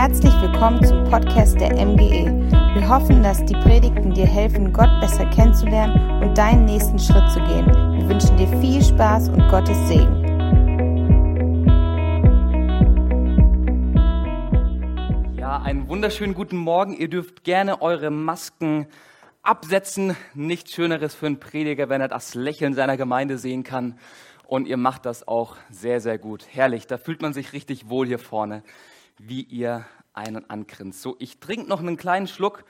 Herzlich willkommen zum Podcast der MGE. Wir hoffen, dass die Predigten dir helfen, Gott besser kennenzulernen und deinen nächsten Schritt zu gehen. Wir wünschen dir viel Spaß und Gottes Segen. Ja, einen wunderschönen guten Morgen. Ihr dürft gerne eure Masken absetzen. Nichts Schöneres für einen Prediger, wenn er das Lächeln seiner Gemeinde sehen kann. Und ihr macht das auch sehr, sehr gut. Herrlich, da fühlt man sich richtig wohl hier vorne wie ihr einen angrinst. So, ich trinke noch einen kleinen Schluck,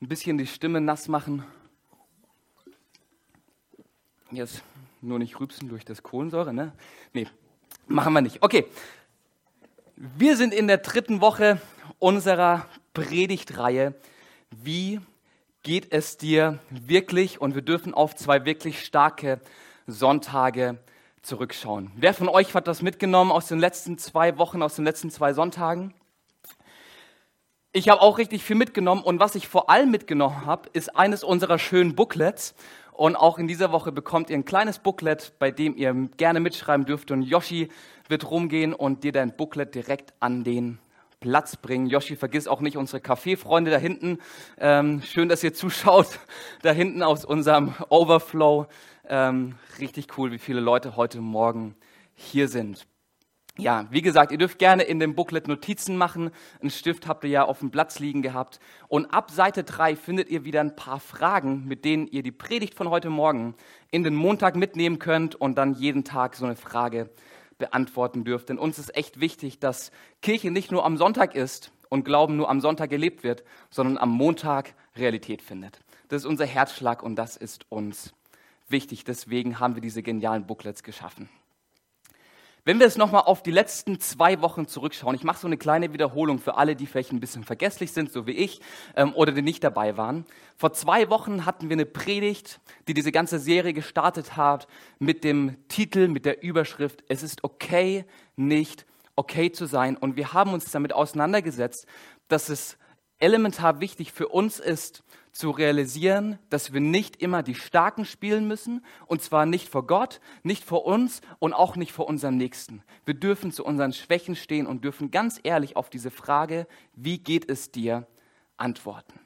ein bisschen die Stimme nass machen. Jetzt nur nicht rübsen durch das Kohlensäure, ne? Nee, machen wir nicht. Okay. Wir sind in der dritten Woche unserer Predigtreihe. Wie geht es dir wirklich? Und wir dürfen auf zwei wirklich starke Sonntage zurückschauen. Wer von euch hat das mitgenommen aus den letzten zwei Wochen, aus den letzten zwei Sonntagen? Ich habe auch richtig viel mitgenommen und was ich vor allem mitgenommen habe, ist eines unserer schönen Booklets. Und auch in dieser Woche bekommt ihr ein kleines Booklet, bei dem ihr gerne mitschreiben dürft. Und Yoshi wird rumgehen und dir dein Booklet direkt an den Platz bringen. Yoshi, vergiss auch nicht unsere Kaffeefreunde da hinten. Ähm, schön, dass ihr zuschaut. Da hinten aus unserem Overflow. Ähm, richtig cool, wie viele Leute heute Morgen hier sind. Ja, wie gesagt, ihr dürft gerne in dem Booklet Notizen machen. Ein Stift habt ihr ja auf dem Platz liegen gehabt. Und ab Seite 3 findet ihr wieder ein paar Fragen, mit denen ihr die Predigt von heute Morgen in den Montag mitnehmen könnt und dann jeden Tag so eine Frage beantworten dürft. Denn uns ist echt wichtig, dass Kirche nicht nur am Sonntag ist und Glauben nur am Sonntag gelebt wird, sondern am Montag Realität findet. Das ist unser Herzschlag und das ist uns wichtig. Deswegen haben wir diese genialen Booklets geschaffen. Wenn wir jetzt nochmal auf die letzten zwei Wochen zurückschauen, ich mache so eine kleine Wiederholung für alle, die vielleicht ein bisschen vergesslich sind, so wie ich, ähm, oder die nicht dabei waren. Vor zwei Wochen hatten wir eine Predigt, die diese ganze Serie gestartet hat, mit dem Titel, mit der Überschrift, es ist okay, nicht okay zu sein. Und wir haben uns damit auseinandergesetzt, dass es elementar wichtig für uns ist, zu realisieren, dass wir nicht immer die Starken spielen müssen, und zwar nicht vor Gott, nicht vor uns und auch nicht vor unserem Nächsten. Wir dürfen zu unseren Schwächen stehen und dürfen ganz ehrlich auf diese Frage, wie geht es dir, antworten.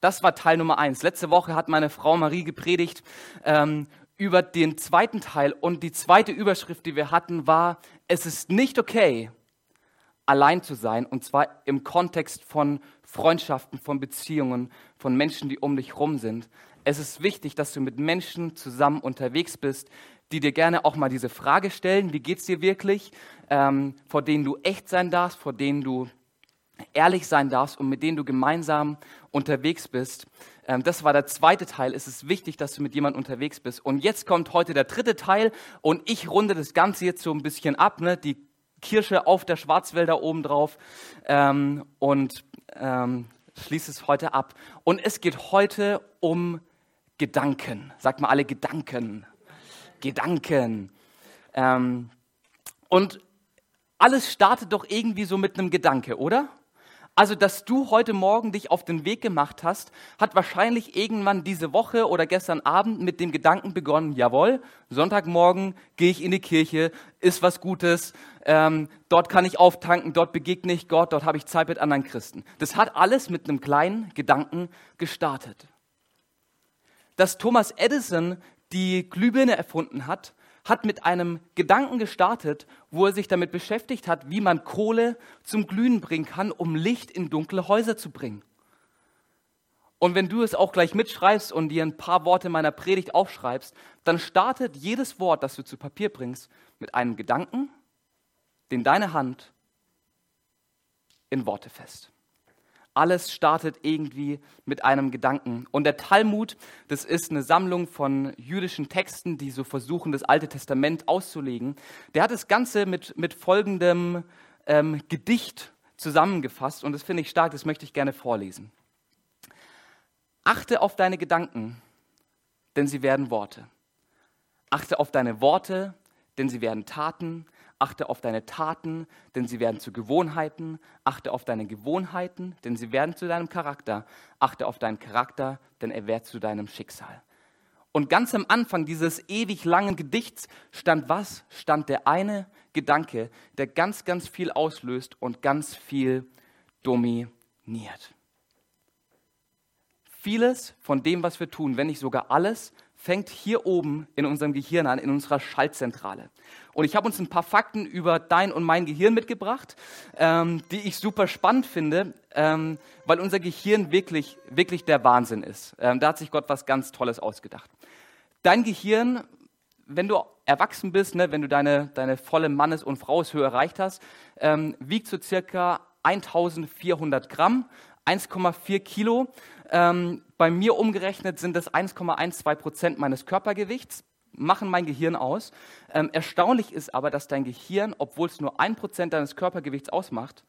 Das war Teil Nummer eins. Letzte Woche hat meine Frau Marie gepredigt ähm, über den zweiten Teil und die zweite Überschrift, die wir hatten, war, es ist nicht okay, allein zu sein, und zwar im Kontext von Freundschaften, von Beziehungen, von Menschen, die um dich rum sind. Es ist wichtig, dass du mit Menschen zusammen unterwegs bist, die dir gerne auch mal diese Frage stellen, wie geht es dir wirklich, ähm, vor denen du echt sein darfst, vor denen du ehrlich sein darfst und mit denen du gemeinsam unterwegs bist. Ähm, das war der zweite Teil. Es ist wichtig, dass du mit jemandem unterwegs bist. Und jetzt kommt heute der dritte Teil und ich runde das Ganze jetzt so ein bisschen ab. Ne? Die Kirsche auf der Schwarzwälder oben drauf ähm, und ähm, schließe es heute ab. Und es geht heute um Gedanken. Sagt mal alle Gedanken. Gedanken. Ähm, und alles startet doch irgendwie so mit einem Gedanke, oder? Also, dass du heute Morgen dich auf den Weg gemacht hast, hat wahrscheinlich irgendwann diese Woche oder gestern Abend mit dem Gedanken begonnen, jawohl, Sonntagmorgen gehe ich in die Kirche, ist was Gutes, ähm, dort kann ich auftanken, dort begegne ich Gott, dort habe ich Zeit mit anderen Christen. Das hat alles mit einem kleinen Gedanken gestartet. Dass Thomas Edison die Glühbirne erfunden hat, hat mit einem Gedanken gestartet, wo er sich damit beschäftigt hat, wie man Kohle zum Glühen bringen kann, um Licht in dunkle Häuser zu bringen. Und wenn du es auch gleich mitschreibst und dir ein paar Worte meiner Predigt aufschreibst, dann startet jedes Wort, das du zu Papier bringst, mit einem Gedanken, den deine Hand in Worte fest. Alles startet irgendwie mit einem Gedanken. Und der Talmud, das ist eine Sammlung von jüdischen Texten, die so versuchen, das Alte Testament auszulegen. Der hat das Ganze mit, mit folgendem ähm, Gedicht zusammengefasst. Und das finde ich stark, das möchte ich gerne vorlesen. Achte auf deine Gedanken, denn sie werden Worte. Achte auf deine Worte, denn sie werden Taten. Achte auf deine Taten, denn sie werden zu Gewohnheiten. Achte auf deine Gewohnheiten, denn sie werden zu deinem Charakter. Achte auf deinen Charakter, denn er wird zu deinem Schicksal. Und ganz am Anfang dieses ewig langen Gedichts stand was? Stand der eine Gedanke, der ganz, ganz viel auslöst und ganz viel dominiert. Vieles von dem, was wir tun, wenn nicht sogar alles, fängt hier oben in unserem Gehirn an, in unserer Schaltzentrale. Und ich habe uns ein paar Fakten über dein und mein Gehirn mitgebracht, ähm, die ich super spannend finde, ähm, weil unser Gehirn wirklich, wirklich der Wahnsinn ist. Ähm, da hat sich Gott was ganz Tolles ausgedacht. Dein Gehirn, wenn du erwachsen bist, ne, wenn du deine, deine volle Mannes- und Fraushöhe erreicht hast, ähm, wiegt so circa 1400 Gramm, 1,4 Kilo. Ähm, bei mir umgerechnet sind das 1,12 Prozent meines Körpergewichts, machen mein Gehirn aus. Ähm, erstaunlich ist aber, dass dein Gehirn, obwohl es nur ein Prozent deines Körpergewichts ausmacht,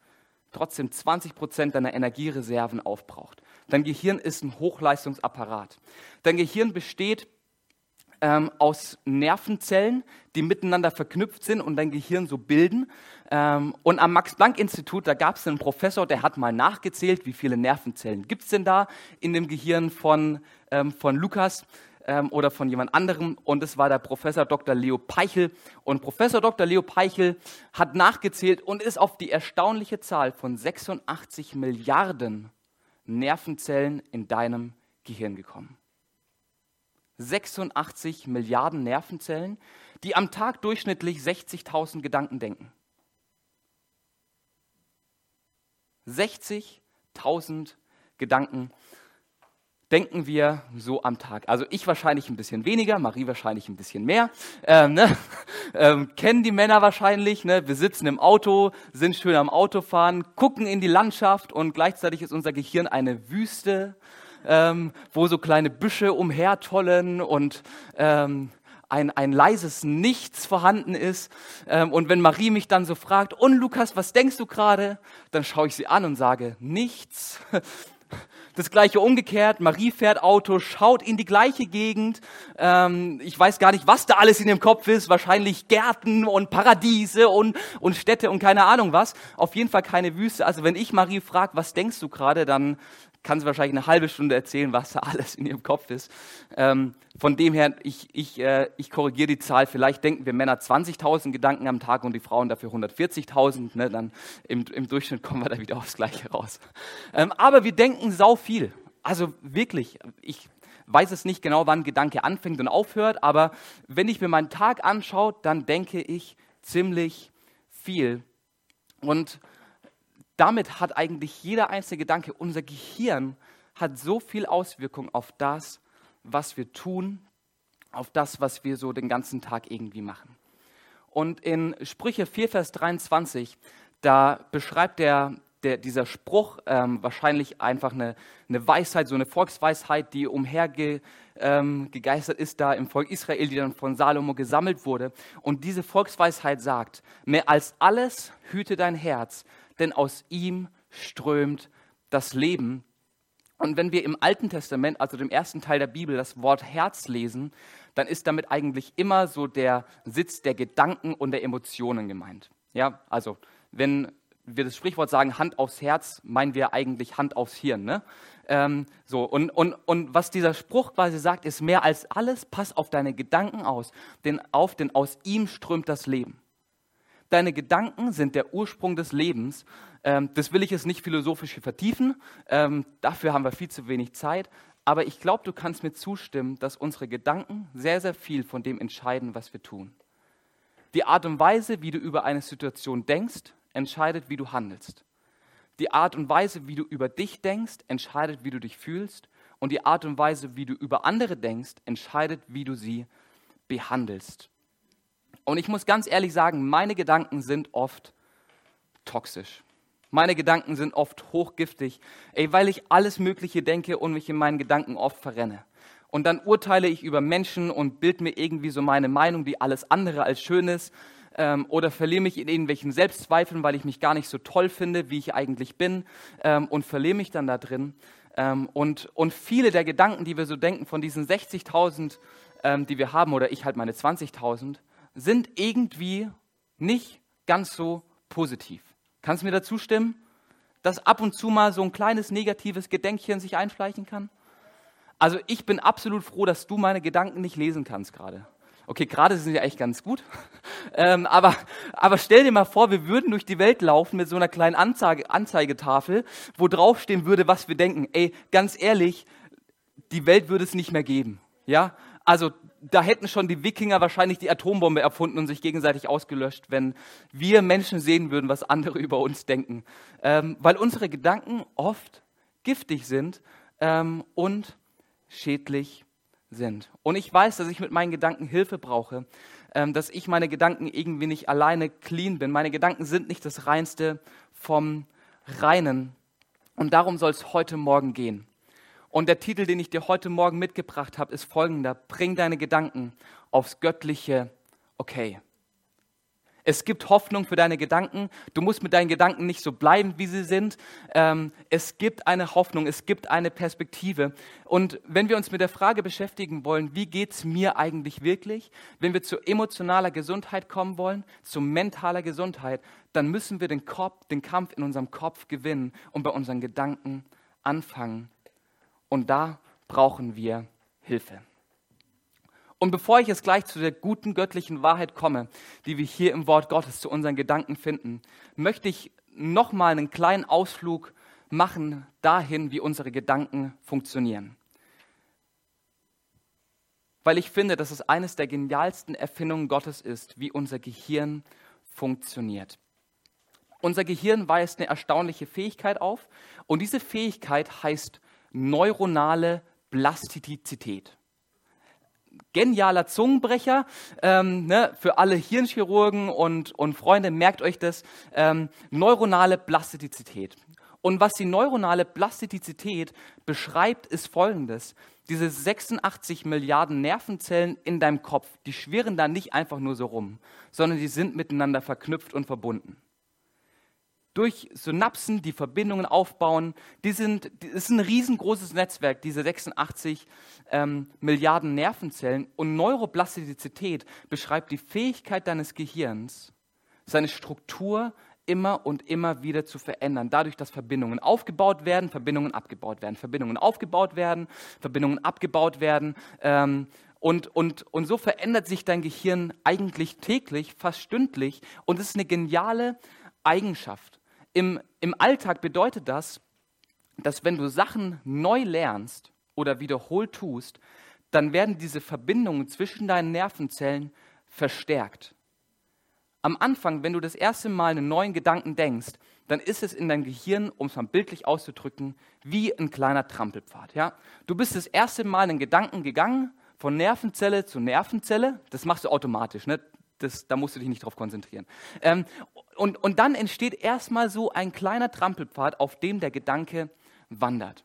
trotzdem 20 Prozent deiner Energiereserven aufbraucht. Dein Gehirn ist ein Hochleistungsapparat. Dein Gehirn besteht ähm, aus Nervenzellen, die miteinander verknüpft sind und dein Gehirn so bilden. Ähm, und am Max-Planck-Institut, da gab es einen Professor, der hat mal nachgezählt, wie viele Nervenzellen gibt es denn da in dem Gehirn von, ähm, von Lukas ähm, oder von jemand anderem. Und das war der Professor Dr. Leo Peichel. Und Professor Dr. Leo Peichel hat nachgezählt und ist auf die erstaunliche Zahl von 86 Milliarden Nervenzellen in deinem Gehirn gekommen. 86 Milliarden Nervenzellen, die am Tag durchschnittlich 60.000 Gedanken denken. 60.000 Gedanken denken wir so am Tag. Also ich wahrscheinlich ein bisschen weniger, Marie wahrscheinlich ein bisschen mehr. Ähm, ne? ähm, kennen die Männer wahrscheinlich. Ne? Wir sitzen im Auto, sind schön am Autofahren, gucken in die Landschaft und gleichzeitig ist unser Gehirn eine Wüste, ähm, wo so kleine Büsche umhertollen und ähm, ein, ein leises Nichts vorhanden ist. Ähm, und wenn Marie mich dann so fragt, und Lukas, was denkst du gerade? Dann schaue ich sie an und sage, nichts. Das gleiche umgekehrt, Marie fährt Auto, schaut in die gleiche Gegend. Ähm, ich weiß gar nicht, was da alles in ihrem Kopf ist. Wahrscheinlich Gärten und Paradiese und, und Städte und keine Ahnung was. Auf jeden Fall keine Wüste. Also wenn ich Marie frage, was denkst du gerade, dann kann sie wahrscheinlich eine halbe Stunde erzählen, was da alles in ihrem Kopf ist. Ähm, von dem her, ich, ich, äh, ich korrigiere die Zahl. Vielleicht denken wir Männer 20.000 Gedanken am Tag und die Frauen dafür 140.000. Ne? Dann im, im Durchschnitt kommen wir da wieder aufs Gleiche raus. Ähm, aber wir denken sau viel. Also wirklich, ich weiß es nicht genau, wann Gedanke anfängt und aufhört, aber wenn ich mir meinen Tag anschaue, dann denke ich ziemlich viel. Und damit hat eigentlich jeder einzelne Gedanke, unser Gehirn hat so viel Auswirkung auf das, was wir tun, auf das, was wir so den ganzen Tag irgendwie machen. Und in Sprüche 4, Vers 23, da beschreibt der, der dieser Spruch ähm, wahrscheinlich einfach eine, eine Weisheit, so eine Volksweisheit, die umhergegeistert ähm, ist da im Volk Israel, die dann von Salomo gesammelt wurde. Und diese Volksweisheit sagt, mehr als alles hüte dein Herz, denn aus ihm strömt das Leben. Und wenn wir im Alten Testament, also dem ersten Teil der Bibel, das Wort Herz lesen, dann ist damit eigentlich immer so der Sitz der Gedanken und der Emotionen gemeint. Ja, also wenn wir das Sprichwort sagen, Hand aufs Herz, meinen wir eigentlich Hand aufs Hirn. Ne? Ähm, so, und, und, und was dieser Spruch quasi sagt, ist mehr als alles, pass auf deine Gedanken aus, denn auf, denn aus ihm strömt das Leben. Deine Gedanken sind der Ursprung des Lebens. Ähm, das will ich jetzt nicht philosophisch vertiefen. Ähm, dafür haben wir viel zu wenig Zeit. Aber ich glaube, du kannst mir zustimmen, dass unsere Gedanken sehr, sehr viel von dem entscheiden, was wir tun. Die Art und Weise, wie du über eine Situation denkst, entscheidet, wie du handelst. Die Art und Weise, wie du über dich denkst, entscheidet, wie du dich fühlst. Und die Art und Weise, wie du über andere denkst, entscheidet, wie du sie behandelst. Und ich muss ganz ehrlich sagen, meine Gedanken sind oft toxisch. Meine Gedanken sind oft hochgiftig, ey, weil ich alles Mögliche denke und mich in meinen Gedanken oft verrenne. Und dann urteile ich über Menschen und bild mir irgendwie so meine Meinung, die alles andere als schön ist. Ähm, oder verliere mich in irgendwelchen Selbstzweifeln, weil ich mich gar nicht so toll finde, wie ich eigentlich bin. Ähm, und verliere mich dann da drin. Ähm, und, und viele der Gedanken, die wir so denken, von diesen 60.000, ähm, die wir haben, oder ich halt meine 20.000, sind irgendwie nicht ganz so positiv. Kannst du mir dazu stimmen, dass ab und zu mal so ein kleines negatives Gedenkchen sich einschleichen kann? Also ich bin absolut froh, dass du meine Gedanken nicht lesen kannst gerade. Okay, gerade sind sie eigentlich ganz gut. Ähm, aber, aber stell dir mal vor, wir würden durch die Welt laufen mit so einer kleinen Anzeige, Anzeigetafel, wo draufstehen würde, was wir denken. Ey, ganz ehrlich, die Welt würde es nicht mehr geben. Ja? Also da hätten schon die Wikinger wahrscheinlich die Atombombe erfunden und sich gegenseitig ausgelöscht, wenn wir Menschen sehen würden, was andere über uns denken. Ähm, weil unsere Gedanken oft giftig sind ähm, und schädlich sind. Und ich weiß, dass ich mit meinen Gedanken Hilfe brauche, ähm, dass ich meine Gedanken irgendwie nicht alleine clean bin. Meine Gedanken sind nicht das Reinste vom Reinen. Und darum soll es heute Morgen gehen. Und der Titel, den ich dir heute Morgen mitgebracht habe, ist folgender. Bring deine Gedanken aufs göttliche Okay. Es gibt Hoffnung für deine Gedanken. Du musst mit deinen Gedanken nicht so bleiben, wie sie sind. Ähm, es gibt eine Hoffnung, es gibt eine Perspektive. Und wenn wir uns mit der Frage beschäftigen wollen, wie geht es mir eigentlich wirklich, wenn wir zu emotionaler Gesundheit kommen wollen, zu mentaler Gesundheit, dann müssen wir den, Kopf, den Kampf in unserem Kopf gewinnen und bei unseren Gedanken anfangen. Und da brauchen wir Hilfe. Und bevor ich jetzt gleich zu der guten göttlichen Wahrheit komme, die wir hier im Wort Gottes zu unseren Gedanken finden, möchte ich nochmal einen kleinen Ausflug machen dahin, wie unsere Gedanken funktionieren. Weil ich finde, dass es eines der genialsten Erfindungen Gottes ist, wie unser Gehirn funktioniert. Unser Gehirn weist eine erstaunliche Fähigkeit auf und diese Fähigkeit heißt neuronale Plastizität genialer Zungenbrecher ähm, ne, für alle Hirnchirurgen und, und Freunde, merkt euch das, ähm, neuronale Plastizität. Und was die neuronale Plastizität beschreibt, ist folgendes. Diese 86 Milliarden Nervenzellen in deinem Kopf, die schwirren da nicht einfach nur so rum, sondern die sind miteinander verknüpft und verbunden durch Synapsen, die Verbindungen aufbauen. Die sind, das ist ein riesengroßes Netzwerk, diese 86 ähm, Milliarden Nervenzellen. Und Neuroplastizität beschreibt die Fähigkeit deines Gehirns, seine Struktur immer und immer wieder zu verändern, dadurch, dass Verbindungen aufgebaut werden, Verbindungen abgebaut werden, Verbindungen aufgebaut werden, Verbindungen abgebaut werden. Ähm, und, und, und so verändert sich dein Gehirn eigentlich täglich, fast stündlich. Und es ist eine geniale Eigenschaft. Im, Im Alltag bedeutet das, dass wenn du Sachen neu lernst oder wiederholt tust, dann werden diese Verbindungen zwischen deinen Nervenzellen verstärkt. Am Anfang, wenn du das erste Mal einen neuen Gedanken denkst, dann ist es in deinem Gehirn, um es mal bildlich auszudrücken, wie ein kleiner Trampelpfad. Ja? Du bist das erste Mal einen Gedanken gegangen, von Nervenzelle zu Nervenzelle. Das machst du automatisch. Ne? Das, da musst du dich nicht drauf konzentrieren. Ähm, und, und dann entsteht erstmal so ein kleiner Trampelpfad, auf dem der Gedanke wandert.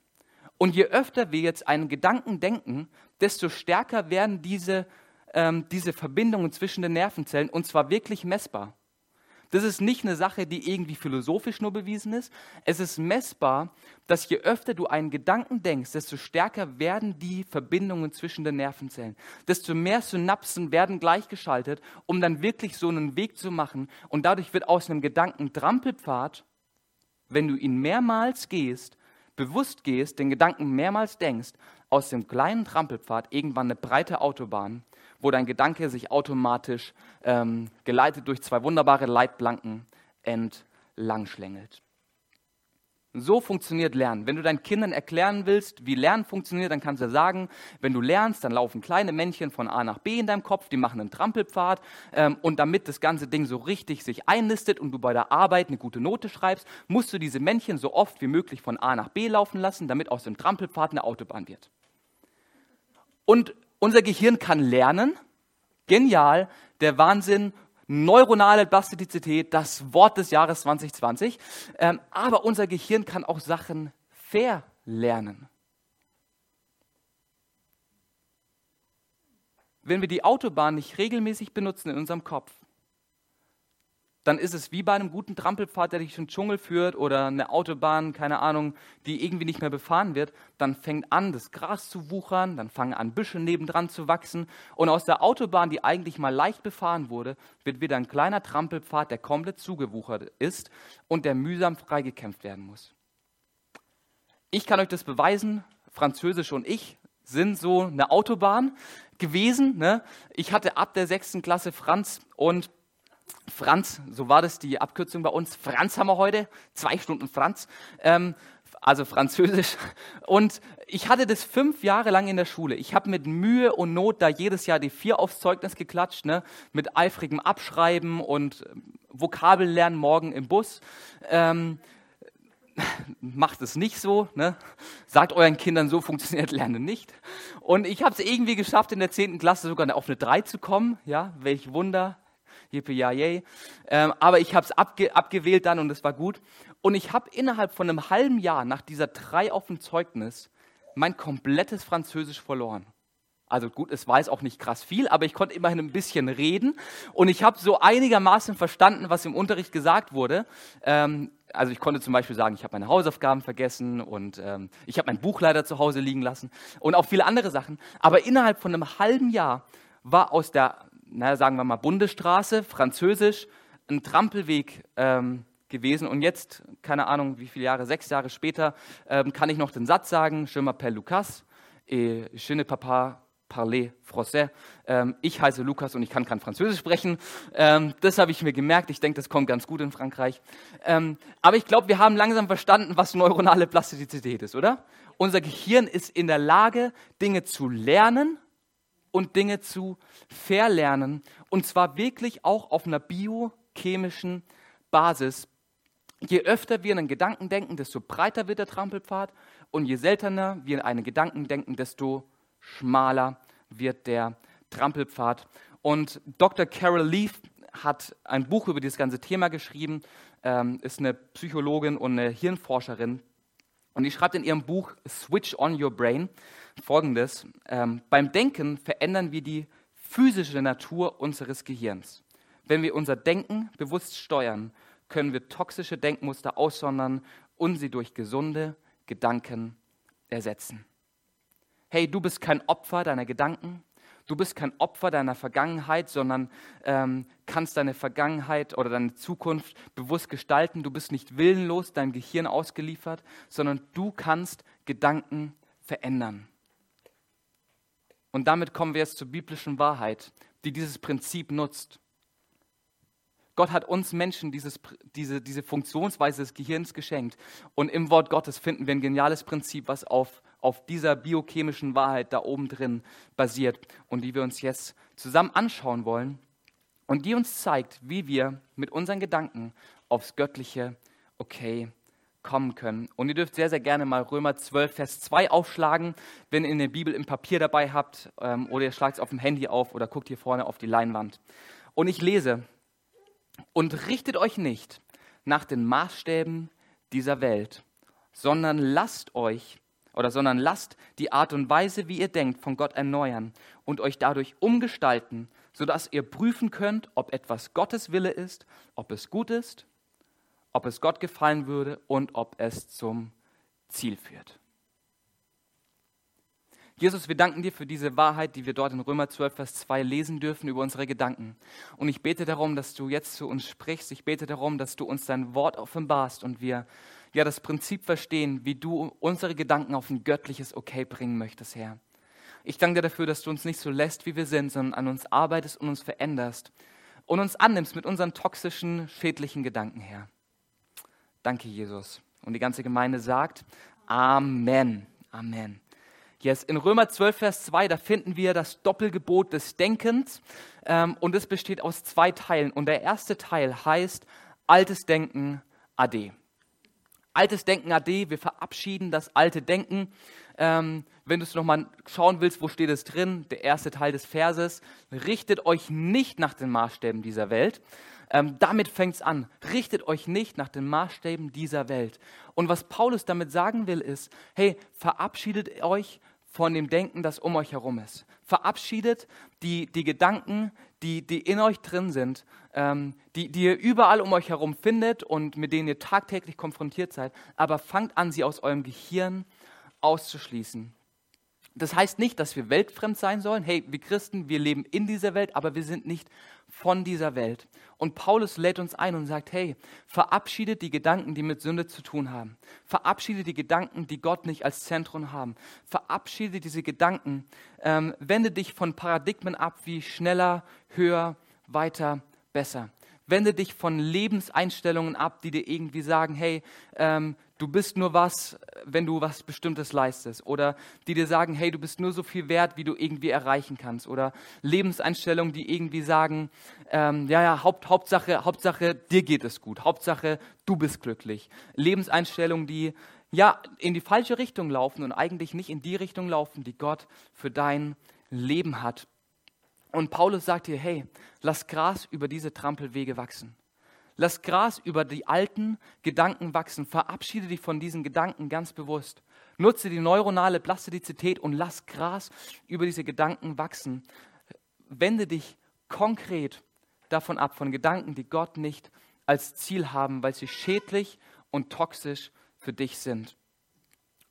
Und je öfter wir jetzt einen Gedanken denken, desto stärker werden diese, ähm, diese Verbindungen zwischen den Nervenzellen und zwar wirklich messbar. Das ist nicht eine Sache, die irgendwie philosophisch nur bewiesen ist. Es ist messbar, dass je öfter du einen Gedanken denkst, desto stärker werden die Verbindungen zwischen den Nervenzellen. Desto mehr Synapsen werden gleichgeschaltet, um dann wirklich so einen Weg zu machen. Und dadurch wird aus einem Gedanken Trampelpfad, wenn du ihn mehrmals gehst, bewusst gehst, den Gedanken mehrmals denkst, aus dem kleinen Trampelpfad irgendwann eine breite Autobahn, wo dein Gedanke sich automatisch ähm, geleitet durch zwei wunderbare Leitplanken entlangschlängelt. So funktioniert Lernen. Wenn du deinen Kindern erklären willst, wie Lernen funktioniert, dann kannst du sagen, wenn du lernst, dann laufen kleine Männchen von A nach B in deinem Kopf, die machen einen Trampelpfad ähm, und damit das ganze Ding so richtig sich einlistet und du bei der Arbeit eine gute Note schreibst, musst du diese Männchen so oft wie möglich von A nach B laufen lassen, damit aus dem Trampelpfad eine Autobahn wird. Und unser Gehirn kann lernen. Genial, der Wahnsinn, neuronale Plastizität, das Wort des Jahres 2020. Ähm, aber unser Gehirn kann auch Sachen verlernen. Wenn wir die Autobahn nicht regelmäßig benutzen in unserem Kopf, dann ist es wie bei einem guten Trampelpfad, der dich in den Dschungel führt oder eine Autobahn, keine Ahnung, die irgendwie nicht mehr befahren wird. Dann fängt an, das Gras zu wuchern, dann fangen an, Büsche nebendran zu wachsen. Und aus der Autobahn, die eigentlich mal leicht befahren wurde, wird wieder ein kleiner Trampelpfad, der komplett zugewuchert ist und der mühsam freigekämpft werden muss. Ich kann euch das beweisen, Französisch und ich sind so eine Autobahn gewesen. Ne? Ich hatte ab der sechsten Klasse Franz und Franz, so war das die Abkürzung bei uns. Franz haben wir heute, zwei Stunden Franz, ähm, also Französisch. Und ich hatte das fünf Jahre lang in der Schule. Ich habe mit Mühe und Not da jedes Jahr die vier aufs Zeugnis geklatscht, ne? mit eifrigem Abschreiben und ähm, Vokabellernen morgen im Bus. Ähm, macht es nicht so, ne? sagt euren Kindern, so funktioniert Lernen nicht. Und ich habe es irgendwie geschafft, in der 10. Klasse sogar auf eine 3 zu kommen. Ja, welch Wunder, yippie ja yay. Ähm, aber ich habe es abge abgewählt dann und es war gut. Und ich habe innerhalb von einem halben Jahr nach dieser 3 auf dem Zeugnis mein komplettes Französisch verloren. Also gut, es weiß auch nicht krass viel, aber ich konnte immerhin ein bisschen reden und ich habe so einigermaßen verstanden, was im Unterricht gesagt wurde. Ähm, also ich konnte zum Beispiel sagen, ich habe meine Hausaufgaben vergessen und ähm, ich habe mein Buch leider zu Hause liegen lassen und auch viele andere Sachen. Aber innerhalb von einem halben Jahr war aus der, naja, sagen wir mal, Bundesstraße, Französisch, ein Trampelweg ähm, gewesen. Und jetzt, keine Ahnung, wie viele Jahre, sechs Jahre später, ähm, kann ich noch den Satz sagen, Je m'appelle Lucas et je ne papa parler français. Ähm, ich heiße Lukas und ich kann kein Französisch sprechen. Ähm, das habe ich mir gemerkt. Ich denke, das kommt ganz gut in Frankreich. Ähm, aber ich glaube, wir haben langsam verstanden, was neuronale Plastizität ist, oder? Unser Gehirn ist in der Lage, Dinge zu lernen und Dinge zu verlernen. Und zwar wirklich auch auf einer biochemischen Basis. Je öfter wir einen Gedanken denken, desto breiter wird der Trampelpfad. Und je seltener wir einen Gedanken denken, desto schmaler wird der Trampelpfad. Und Dr. Carol Leaf hat ein Buch über dieses ganze Thema geschrieben, ähm, ist eine Psychologin und eine Hirnforscherin. Und die schreibt in ihrem Buch Switch on Your Brain folgendes: ähm, Beim Denken verändern wir die physische Natur unseres Gehirns. Wenn wir unser Denken bewusst steuern, können wir toxische Denkmuster aussondern und sie durch gesunde Gedanken ersetzen hey, du bist kein Opfer deiner Gedanken, du bist kein Opfer deiner Vergangenheit, sondern ähm, kannst deine Vergangenheit oder deine Zukunft bewusst gestalten. Du bist nicht willenlos deinem Gehirn ausgeliefert, sondern du kannst Gedanken verändern. Und damit kommen wir jetzt zur biblischen Wahrheit, die dieses Prinzip nutzt. Gott hat uns Menschen dieses, diese, diese Funktionsweise des Gehirns geschenkt. Und im Wort Gottes finden wir ein geniales Prinzip, was auf auf dieser biochemischen Wahrheit da oben drin basiert und die wir uns jetzt zusammen anschauen wollen und die uns zeigt, wie wir mit unseren Gedanken aufs göttliche Okay kommen können. Und ihr dürft sehr, sehr gerne mal Römer 12, Vers 2 aufschlagen, wenn ihr eine Bibel im Papier dabei habt ähm, oder ihr schlagt es auf dem Handy auf oder guckt hier vorne auf die Leinwand. Und ich lese, und richtet euch nicht nach den Maßstäben dieser Welt, sondern lasst euch oder sondern lasst die Art und Weise, wie ihr denkt, von Gott erneuern und euch dadurch umgestalten, sodass ihr prüfen könnt, ob etwas Gottes Wille ist, ob es gut ist, ob es Gott gefallen würde und ob es zum Ziel führt. Jesus, wir danken dir für diese Wahrheit, die wir dort in Römer 12, Vers 2 lesen dürfen über unsere Gedanken. Und ich bete darum, dass du jetzt zu uns sprichst. Ich bete darum, dass du uns dein Wort offenbarst und wir ja das Prinzip verstehen, wie du unsere Gedanken auf ein göttliches Okay bringen möchtest, Herr. Ich danke dir dafür, dass du uns nicht so lässt, wie wir sind, sondern an uns arbeitest und uns veränderst und uns annimmst mit unseren toxischen, schädlichen Gedanken, Herr. Danke, Jesus. Und die ganze Gemeinde sagt Amen. Amen. Yes. In Römer 12, Vers 2, da finden wir das Doppelgebot des Denkens ähm, und es besteht aus zwei Teilen. Und der erste Teil heißt altes Denken ade. Altes Denken AD, wir verabschieden das alte Denken. Ähm, wenn du es nochmal schauen willst, wo steht es drin? Der erste Teil des Verses. Richtet euch nicht nach den Maßstäben dieser Welt. Ähm, damit fängt es an. Richtet euch nicht nach den Maßstäben dieser Welt. Und was Paulus damit sagen will, ist, hey, verabschiedet euch von dem Denken, das um euch herum ist. Verabschiedet die, die Gedanken, die, die in euch drin sind, ähm, die, die ihr überall um euch herum findet und mit denen ihr tagtäglich konfrontiert seid, aber fangt an, sie aus eurem Gehirn auszuschließen. Das heißt nicht, dass wir weltfremd sein sollen. Hey, wir Christen, wir leben in dieser Welt, aber wir sind nicht von dieser Welt. Und Paulus lädt uns ein und sagt, hey, verabschiede die Gedanken, die mit Sünde zu tun haben. Verabschiede die Gedanken, die Gott nicht als Zentrum haben. Verabschiede diese Gedanken. Ähm, wende dich von Paradigmen ab wie schneller, höher, weiter, besser. Wende dich von Lebenseinstellungen ab, die dir irgendwie sagen, hey, ähm, du bist nur was, wenn du was Bestimmtes leistest. Oder die dir sagen, hey, du bist nur so viel wert, wie du irgendwie erreichen kannst. Oder Lebenseinstellungen, die irgendwie sagen, ähm, ja, ja, Haupt, Hauptsache, Hauptsache, dir geht es gut. Hauptsache, du bist glücklich. Lebenseinstellungen, die ja in die falsche Richtung laufen und eigentlich nicht in die Richtung laufen, die Gott für dein Leben hat. Und Paulus sagt hier, hey, lass Gras über diese Trampelwege wachsen. Lass Gras über die alten Gedanken wachsen. Verabschiede dich von diesen Gedanken ganz bewusst. Nutze die neuronale Plastizität und lass Gras über diese Gedanken wachsen. Wende dich konkret davon ab, von Gedanken, die Gott nicht als Ziel haben, weil sie schädlich und toxisch für dich sind.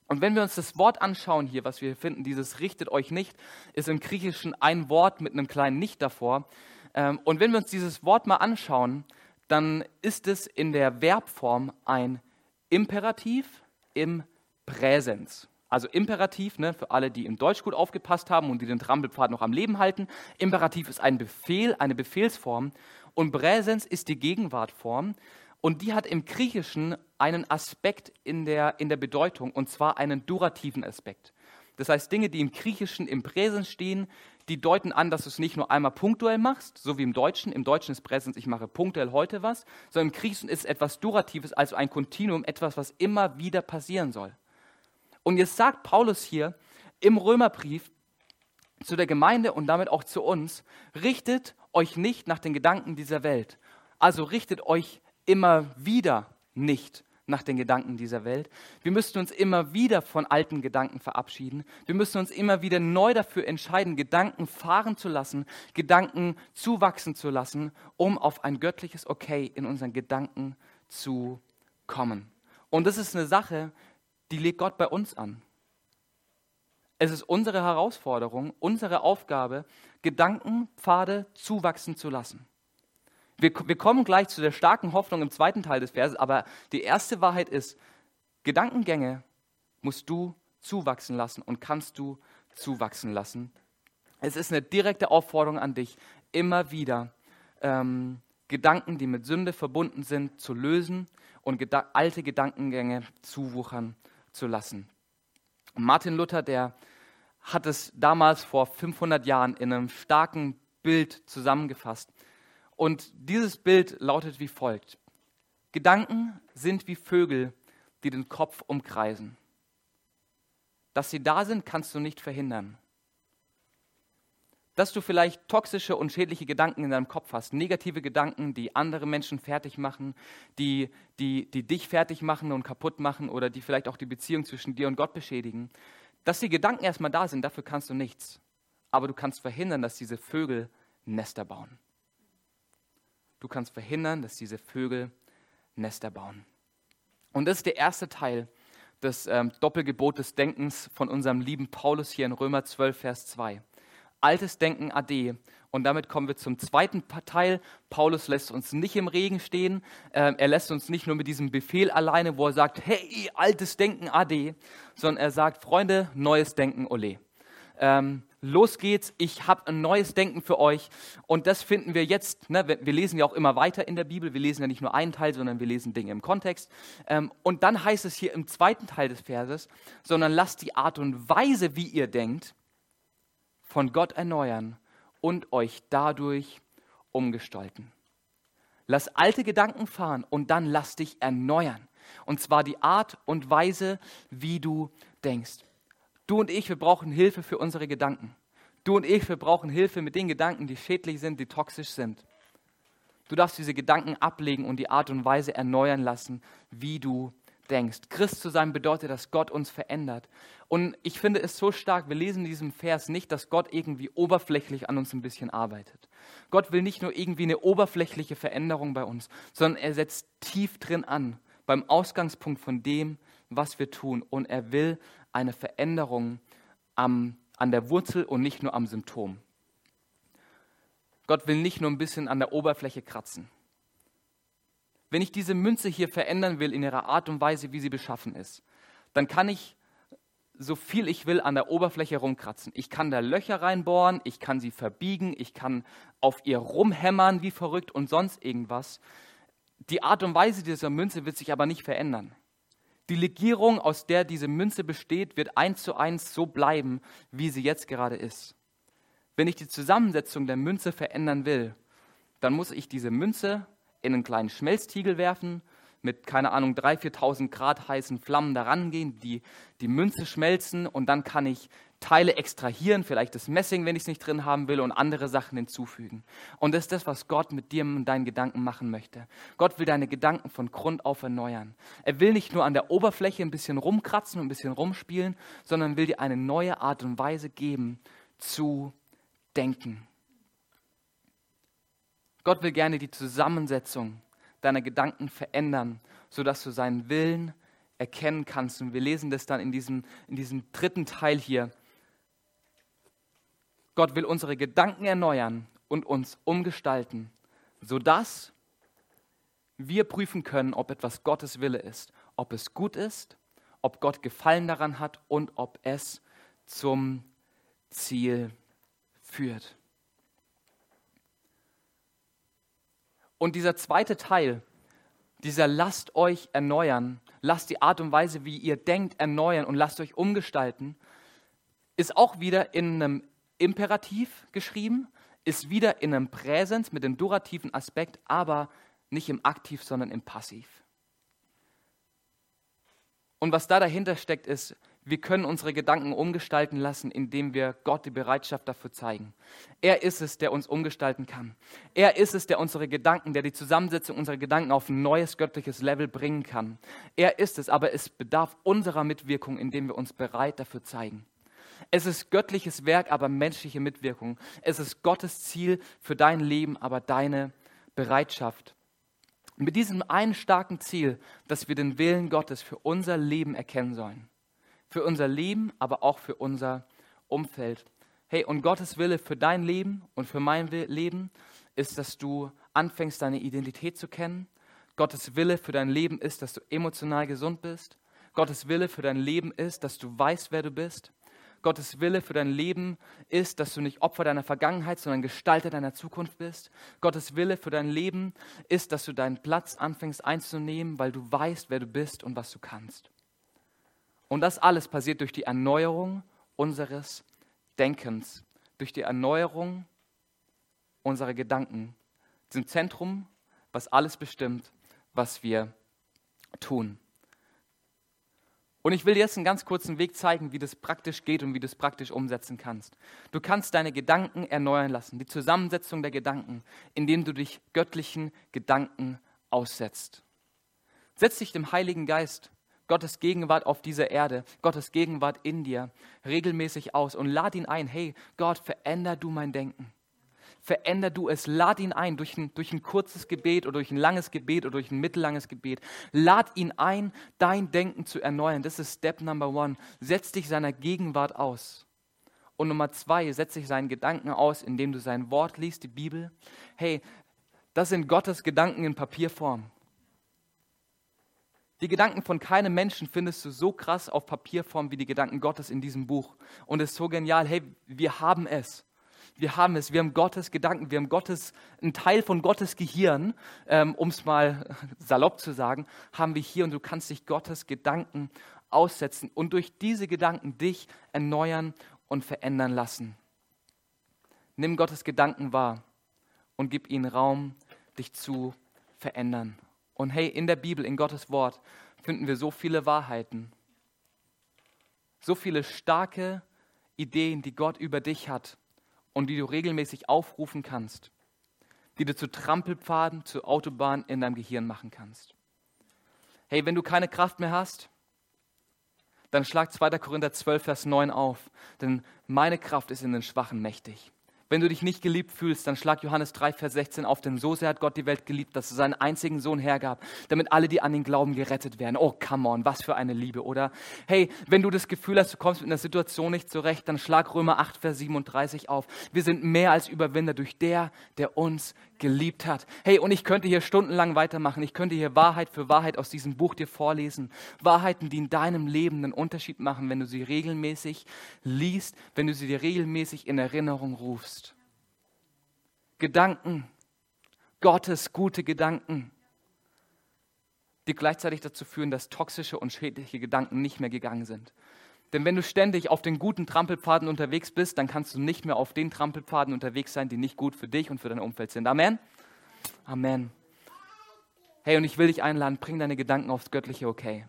Und wenn wir uns das Wort anschauen hier, was wir finden, dieses richtet euch nicht, ist im Griechischen ein Wort mit einem kleinen Nicht davor. Ähm, und wenn wir uns dieses Wort mal anschauen, dann ist es in der Verbform ein Imperativ im Präsens. Also Imperativ, ne, für alle, die im Deutsch gut aufgepasst haben und die den Trampelpfad noch am Leben halten. Imperativ ist ein Befehl, eine Befehlsform. Und Präsens ist die Gegenwartform. Und die hat im Griechischen einen Aspekt in der, in der Bedeutung, und zwar einen durativen Aspekt. Das heißt, Dinge, die im Griechischen im Präsens stehen, die deuten an, dass du es nicht nur einmal punktuell machst, so wie im Deutschen. Im Deutschen ist Präsens, ich mache punktuell heute was, sondern im Griechischen ist etwas Duratives, also ein Kontinuum, etwas, was immer wieder passieren soll. Und jetzt sagt Paulus hier im Römerbrief zu der Gemeinde und damit auch zu uns, richtet euch nicht nach den Gedanken dieser Welt. Also richtet euch immer wieder nicht nach den Gedanken dieser Welt. Wir müssen uns immer wieder von alten Gedanken verabschieden. Wir müssen uns immer wieder neu dafür entscheiden, Gedanken fahren zu lassen, Gedanken zuwachsen zu lassen, um auf ein göttliches Okay in unseren Gedanken zu kommen. Und das ist eine Sache, die legt Gott bei uns an. Es ist unsere Herausforderung, unsere Aufgabe, Gedankenpfade zuwachsen zu lassen. Wir, wir kommen gleich zu der starken Hoffnung im zweiten Teil des Verses, aber die erste Wahrheit ist, Gedankengänge musst du zuwachsen lassen und kannst du zuwachsen lassen. Es ist eine direkte Aufforderung an dich, immer wieder ähm, Gedanken, die mit Sünde verbunden sind, zu lösen und geda alte Gedankengänge zuwuchern zu lassen. Martin Luther, der hat es damals vor 500 Jahren in einem starken Bild zusammengefasst. Und dieses Bild lautet wie folgt. Gedanken sind wie Vögel, die den Kopf umkreisen. Dass sie da sind, kannst du nicht verhindern. Dass du vielleicht toxische und schädliche Gedanken in deinem Kopf hast, negative Gedanken, die andere Menschen fertig machen, die, die, die dich fertig machen und kaputt machen oder die vielleicht auch die Beziehung zwischen dir und Gott beschädigen. Dass die Gedanken erstmal da sind, dafür kannst du nichts. Aber du kannst verhindern, dass diese Vögel Nester bauen. Du kannst verhindern, dass diese Vögel Nester bauen. Und das ist der erste Teil des ähm, Doppelgebot des Denkens von unserem lieben Paulus hier in Römer 12, Vers 2. Altes Denken ade. Und damit kommen wir zum zweiten Teil. Paulus lässt uns nicht im Regen stehen. Ähm, er lässt uns nicht nur mit diesem Befehl alleine, wo er sagt, hey, altes Denken ade, sondern er sagt, Freunde, neues Denken ole. Ähm, los geht's, ich habe ein neues Denken für euch. Und das finden wir jetzt, ne, wir lesen ja auch immer weiter in der Bibel, wir lesen ja nicht nur einen Teil, sondern wir lesen Dinge im Kontext. Ähm, und dann heißt es hier im zweiten Teil des Verses, sondern lasst die Art und Weise, wie ihr denkt, von Gott erneuern und euch dadurch umgestalten. Lass alte Gedanken fahren und dann lass dich erneuern. Und zwar die Art und Weise, wie du denkst. Du und ich, wir brauchen Hilfe für unsere Gedanken. Du und ich, wir brauchen Hilfe mit den Gedanken, die schädlich sind, die toxisch sind. Du darfst diese Gedanken ablegen und die Art und Weise erneuern lassen, wie du denkst. Christ zu sein bedeutet, dass Gott uns verändert. Und ich finde es so stark, wir lesen in diesem Vers nicht, dass Gott irgendwie oberflächlich an uns ein bisschen arbeitet. Gott will nicht nur irgendwie eine oberflächliche Veränderung bei uns, sondern er setzt tief drin an, beim Ausgangspunkt von dem, was wir tun. Und er will eine Veränderung am, an der Wurzel und nicht nur am Symptom. Gott will nicht nur ein bisschen an der Oberfläche kratzen. Wenn ich diese Münze hier verändern will in ihrer Art und Weise, wie sie beschaffen ist, dann kann ich so viel ich will an der Oberfläche rumkratzen. Ich kann da Löcher reinbohren, ich kann sie verbiegen, ich kann auf ihr rumhämmern wie verrückt und sonst irgendwas. Die Art und Weise dieser Münze wird sich aber nicht verändern. Die Legierung, aus der diese Münze besteht, wird eins zu eins so bleiben, wie sie jetzt gerade ist. Wenn ich die Zusammensetzung der Münze verändern will, dann muss ich diese Münze in einen kleinen Schmelztiegel werfen, mit, keine Ahnung, 3.000, 4.000 Grad heißen Flammen daran gehen, die, die Münze schmelzen und dann kann ich Teile extrahieren, vielleicht das Messing, wenn ich es nicht drin haben will, und andere Sachen hinzufügen. Und das ist das, was Gott mit dir und deinen Gedanken machen möchte. Gott will deine Gedanken von Grund auf erneuern. Er will nicht nur an der Oberfläche ein bisschen rumkratzen und ein bisschen rumspielen, sondern will dir eine neue Art und Weise geben zu denken. Gott will gerne die Zusammensetzung deiner Gedanken verändern, sodass du seinen Willen erkennen kannst. Und wir lesen das dann in diesem, in diesem dritten Teil hier. Gott will unsere Gedanken erneuern und uns umgestalten, sodass wir prüfen können, ob etwas Gottes Wille ist, ob es gut ist, ob Gott Gefallen daran hat und ob es zum Ziel führt. Und dieser zweite Teil, dieser lasst euch erneuern, lasst die Art und Weise, wie ihr denkt, erneuern und lasst euch umgestalten, ist auch wieder in einem Imperativ geschrieben, ist wieder in einem Präsens mit dem durativen Aspekt, aber nicht im Aktiv, sondern im Passiv. Und was da dahinter steckt, ist, wir können unsere Gedanken umgestalten lassen, indem wir Gott die Bereitschaft dafür zeigen. Er ist es, der uns umgestalten kann. Er ist es, der unsere Gedanken, der die Zusammensetzung unserer Gedanken auf ein neues göttliches Level bringen kann. Er ist es, aber es bedarf unserer Mitwirkung, indem wir uns bereit dafür zeigen. Es ist göttliches Werk, aber menschliche Mitwirkung. Es ist Gottes Ziel für dein Leben, aber deine Bereitschaft. Mit diesem einen starken Ziel, dass wir den Willen Gottes für unser Leben erkennen sollen für unser Leben, aber auch für unser Umfeld. Hey, und Gottes Wille für dein Leben und für mein Leben ist, dass du anfängst, deine Identität zu kennen. Gottes Wille für dein Leben ist, dass du emotional gesund bist. Gottes Wille für dein Leben ist, dass du weißt, wer du bist. Gottes Wille für dein Leben ist, dass du nicht Opfer deiner Vergangenheit, sondern Gestalter deiner Zukunft bist. Gottes Wille für dein Leben ist, dass du deinen Platz anfängst einzunehmen, weil du weißt, wer du bist und was du kannst. Und das alles passiert durch die Erneuerung unseres Denkens, durch die Erneuerung unserer Gedanken. Zum Zentrum, was alles bestimmt, was wir tun. Und ich will dir jetzt einen ganz kurzen Weg zeigen, wie das praktisch geht und wie du es praktisch umsetzen kannst. Du kannst deine Gedanken erneuern lassen, die Zusammensetzung der Gedanken, indem du dich göttlichen Gedanken aussetzt. Setz dich dem Heiligen Geist Gottes Gegenwart auf dieser Erde, Gottes Gegenwart in dir regelmäßig aus und lad ihn ein, hey Gott, veränder du mein Denken. Veränder du es, lad ihn ein durch ein, durch ein kurzes Gebet oder durch ein langes Gebet oder durch ein mittellanges Gebet. Lad ihn ein, dein Denken zu erneuern. Das ist Step Number One. Setz dich seiner Gegenwart aus. Und Nummer zwei, setz dich seinen Gedanken aus, indem du sein Wort liest, die Bibel. Hey, das sind Gottes Gedanken in Papierform. Die Gedanken von keinem Menschen findest du so krass auf Papierform wie die Gedanken Gottes in diesem Buch. Und es ist so genial, hey, wir haben es. Wir haben es, wir haben Gottes Gedanken, wir haben Gottes, einen Teil von Gottes Gehirn, ähm, um es mal salopp zu sagen, haben wir hier und du kannst dich Gottes Gedanken aussetzen und durch diese Gedanken dich erneuern und verändern lassen. Nimm Gottes Gedanken wahr und gib ihnen Raum, dich zu verändern. Und hey, in der Bibel, in Gottes Wort, finden wir so viele Wahrheiten, so viele starke Ideen, die Gott über dich hat und die du regelmäßig aufrufen kannst, die du zu Trampelpfaden, zu Autobahnen in deinem Gehirn machen kannst. Hey, wenn du keine Kraft mehr hast, dann schlag 2. Korinther 12, Vers 9 auf. Denn meine Kraft ist in den Schwachen mächtig. Wenn du dich nicht geliebt fühlst, dann schlag Johannes 3, Vers 16 auf, denn so sehr hat Gott die Welt geliebt, dass er seinen einzigen Sohn hergab, damit alle, die an ihn glauben, gerettet werden. Oh, come on, was für eine Liebe, oder? Hey, wenn du das Gefühl hast, du kommst mit einer Situation nicht zurecht, dann schlag Römer 8, Vers 37 auf. Wir sind mehr als Überwinder durch der, der uns geliebt hat. Hey, und ich könnte hier stundenlang weitermachen. Ich könnte hier Wahrheit für Wahrheit aus diesem Buch dir vorlesen. Wahrheiten, die in deinem Leben einen Unterschied machen, wenn du sie regelmäßig liest, wenn du sie dir regelmäßig in Erinnerung rufst. Gedanken, Gottes gute Gedanken, die gleichzeitig dazu führen, dass toxische und schädliche Gedanken nicht mehr gegangen sind. Denn wenn du ständig auf den guten Trampelpfaden unterwegs bist, dann kannst du nicht mehr auf den Trampelpfaden unterwegs sein, die nicht gut für dich und für dein Umfeld sind. Amen? Amen. Hey, und ich will dich einladen, bring deine Gedanken aufs göttliche Okay.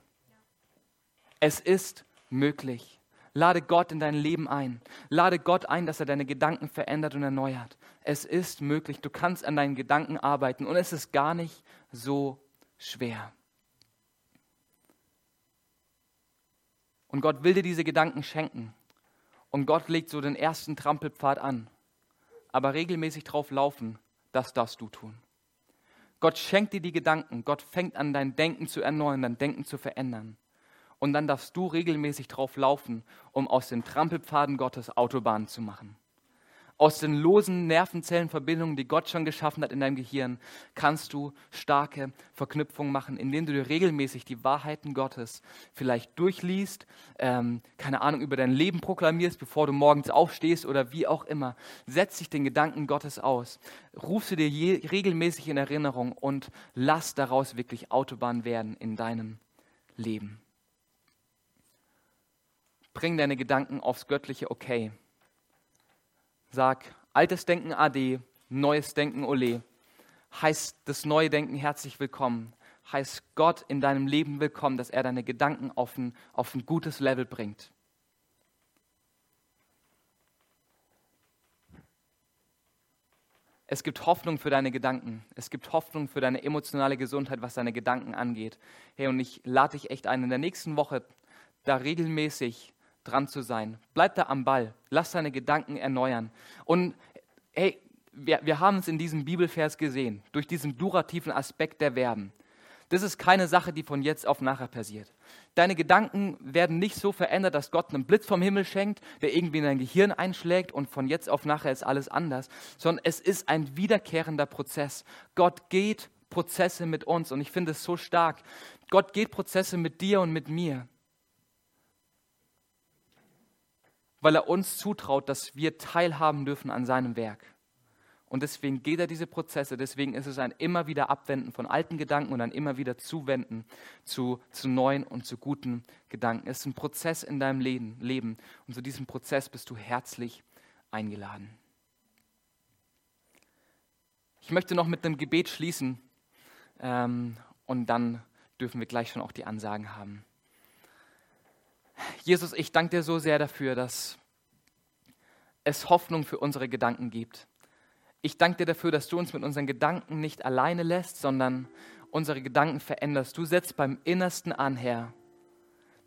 Es ist möglich. Lade Gott in dein Leben ein. Lade Gott ein, dass er deine Gedanken verändert und erneuert. Es ist möglich. Du kannst an deinen Gedanken arbeiten und es ist gar nicht so schwer. Und Gott will dir diese Gedanken schenken. Und Gott legt so den ersten Trampelpfad an. Aber regelmäßig drauf laufen, das darfst du tun. Gott schenkt dir die Gedanken. Gott fängt an, dein Denken zu erneuern, dein Denken zu verändern. Und dann darfst du regelmäßig drauf laufen, um aus den Trampelpfaden Gottes Autobahnen zu machen aus den losen Nervenzellenverbindungen, die Gott schon geschaffen hat in deinem Gehirn, kannst du starke Verknüpfungen machen, indem du dir regelmäßig die Wahrheiten Gottes vielleicht durchliest, ähm, keine Ahnung, über dein Leben proklamierst, bevor du morgens aufstehst oder wie auch immer. Setz dich den Gedanken Gottes aus. Ruf sie dir je, regelmäßig in Erinnerung und lass daraus wirklich Autobahn werden in deinem Leben. Bring deine Gedanken aufs göttliche Okay. Sag, altes Denken Ade, neues Denken Ole. Heißt das neue Denken herzlich willkommen. Heißt Gott in deinem Leben willkommen, dass er deine Gedanken auf ein, auf ein gutes Level bringt. Es gibt Hoffnung für deine Gedanken. Es gibt Hoffnung für deine emotionale Gesundheit, was deine Gedanken angeht. Hey, und ich lade dich echt ein, in der nächsten Woche da regelmäßig dran zu sein. Bleib da am Ball. Lass deine Gedanken erneuern. Und hey, wir, wir haben es in diesem Bibelvers gesehen, durch diesen durativen Aspekt der Verben. Das ist keine Sache, die von jetzt auf nachher passiert. Deine Gedanken werden nicht so verändert, dass Gott einen Blitz vom Himmel schenkt, der irgendwie in dein Gehirn einschlägt und von jetzt auf nachher ist alles anders, sondern es ist ein wiederkehrender Prozess. Gott geht Prozesse mit uns und ich finde es so stark. Gott geht Prozesse mit dir und mit mir. Weil er uns zutraut, dass wir teilhaben dürfen an seinem Werk. Und deswegen geht er diese Prozesse, deswegen ist es ein immer wieder Abwenden von alten Gedanken und ein immer wieder Zuwenden zu, zu neuen und zu guten Gedanken. Es ist ein Prozess in deinem Leben, Leben und zu diesem Prozess bist du herzlich eingeladen. Ich möchte noch mit einem Gebet schließen ähm, und dann dürfen wir gleich schon auch die Ansagen haben. Jesus, ich danke dir so sehr dafür, dass es Hoffnung für unsere Gedanken gibt. Ich danke dir dafür, dass du uns mit unseren Gedanken nicht alleine lässt, sondern unsere Gedanken veränderst. Du setzt beim Innersten an, Herr.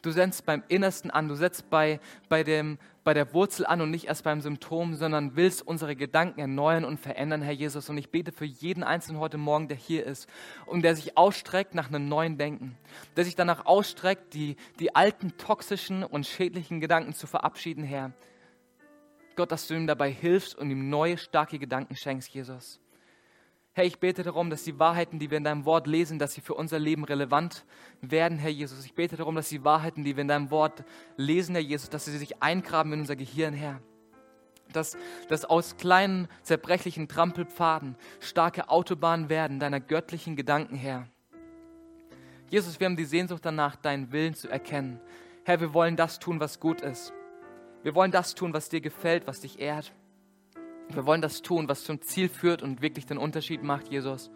Du setzt beim Innersten an, du setzt bei, bei, dem, bei der Wurzel an und nicht erst beim Symptom, sondern willst unsere Gedanken erneuern und verändern, Herr Jesus. Und ich bete für jeden Einzelnen heute Morgen, der hier ist und der sich ausstreckt nach einem neuen Denken, der sich danach ausstreckt, die, die alten toxischen und schädlichen Gedanken zu verabschieden, Herr. Gott, dass du ihm dabei hilfst und ihm neue, starke Gedanken schenkst, Jesus. Herr, ich bete darum, dass die Wahrheiten, die wir in deinem Wort lesen, dass sie für unser Leben relevant werden, Herr Jesus. Ich bete darum, dass die Wahrheiten, die wir in deinem Wort lesen, Herr Jesus, dass sie sich eingraben in unser Gehirn, Herr. Dass, dass aus kleinen, zerbrechlichen Trampelpfaden starke Autobahnen werden, deiner göttlichen Gedanken, Herr. Jesus, wir haben die Sehnsucht danach, deinen Willen zu erkennen. Herr, wir wollen das tun, was gut ist. Wir wollen das tun, was dir gefällt, was dich ehrt. Wir wollen das tun, was zum Ziel führt und wirklich den Unterschied macht, Jesus.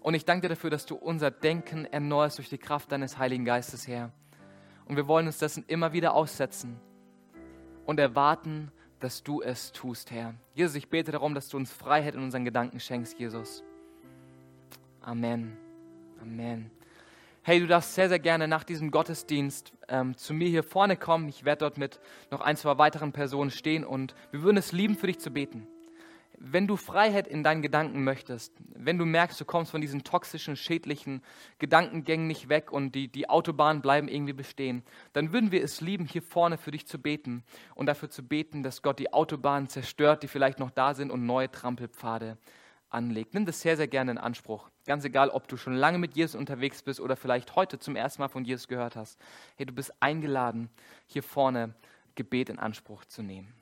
Und ich danke dir dafür, dass du unser Denken erneuerst durch die Kraft deines Heiligen Geistes, Herr. Und wir wollen uns dessen immer wieder aussetzen und erwarten, dass du es tust, Herr. Jesus, ich bete darum, dass du uns Freiheit in unseren Gedanken schenkst, Jesus. Amen. Amen. Hey, du darfst sehr, sehr gerne nach diesem Gottesdienst ähm, zu mir hier vorne kommen. Ich werde dort mit noch ein, zwei weiteren Personen stehen und wir würden es lieben, für dich zu beten. Wenn du Freiheit in deinen Gedanken möchtest, wenn du merkst, du kommst von diesen toxischen, schädlichen Gedankengängen nicht weg und die, die Autobahnen bleiben irgendwie bestehen, dann würden wir es lieben, hier vorne für dich zu beten und dafür zu beten, dass Gott die Autobahnen zerstört, die vielleicht noch da sind und neue Trampelpfade anlegt. Nimm das sehr, sehr gerne in Anspruch. Ganz egal, ob du schon lange mit Jesus unterwegs bist oder vielleicht heute zum ersten Mal von Jesus gehört hast. Hey, du bist eingeladen, hier vorne Gebet in Anspruch zu nehmen.